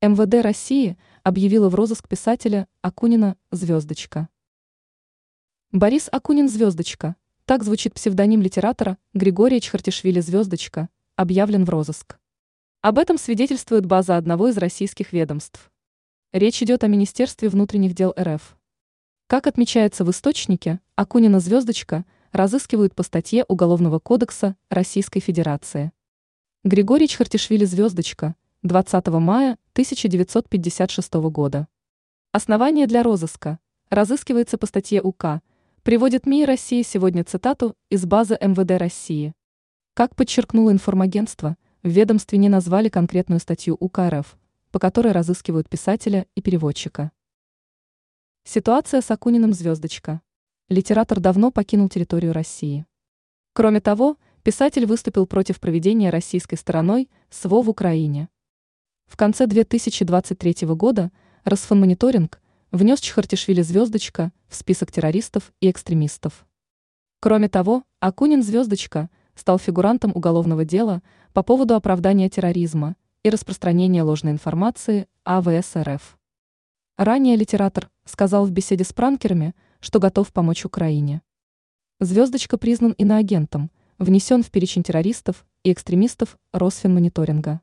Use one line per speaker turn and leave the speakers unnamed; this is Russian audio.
МВД России объявила в розыск писателя Акунина «Звездочка». Борис Акунин «Звездочка» – так звучит псевдоним литератора Григория Чхартишвили «Звездочка», объявлен в розыск. Об этом свидетельствует база одного из российских ведомств. Речь идет о Министерстве внутренних дел РФ. Как отмечается в источнике, Акунина «Звездочка» разыскивают по статье Уголовного кодекса Российской Федерации. Григорий Чхартишвили «Звездочка» 20 мая 1956 года. Основание для розыска. Разыскивается по статье УК. Приводит МИИ России сегодня цитату из базы МВД России. Как подчеркнуло информагентство, в ведомстве не назвали конкретную статью УК РФ, по которой разыскивают писателя и переводчика. Ситуация с Акуниным звездочка. Литератор давно покинул территорию России. Кроме того, писатель выступил против проведения российской стороной СВО в Украине. В конце 2023 года Росфонмониторинг внес Чхартишвили «Звездочка» в список террористов и экстремистов. Кроме того, Акунин «Звездочка» стал фигурантом уголовного дела по поводу оправдания терроризма и распространения ложной информации АВС РФ. Ранее литератор сказал в беседе с пранкерами, что готов помочь Украине. «Звездочка» признан иноагентом, внесен в перечень террористов и экстремистов Росфинмониторинга.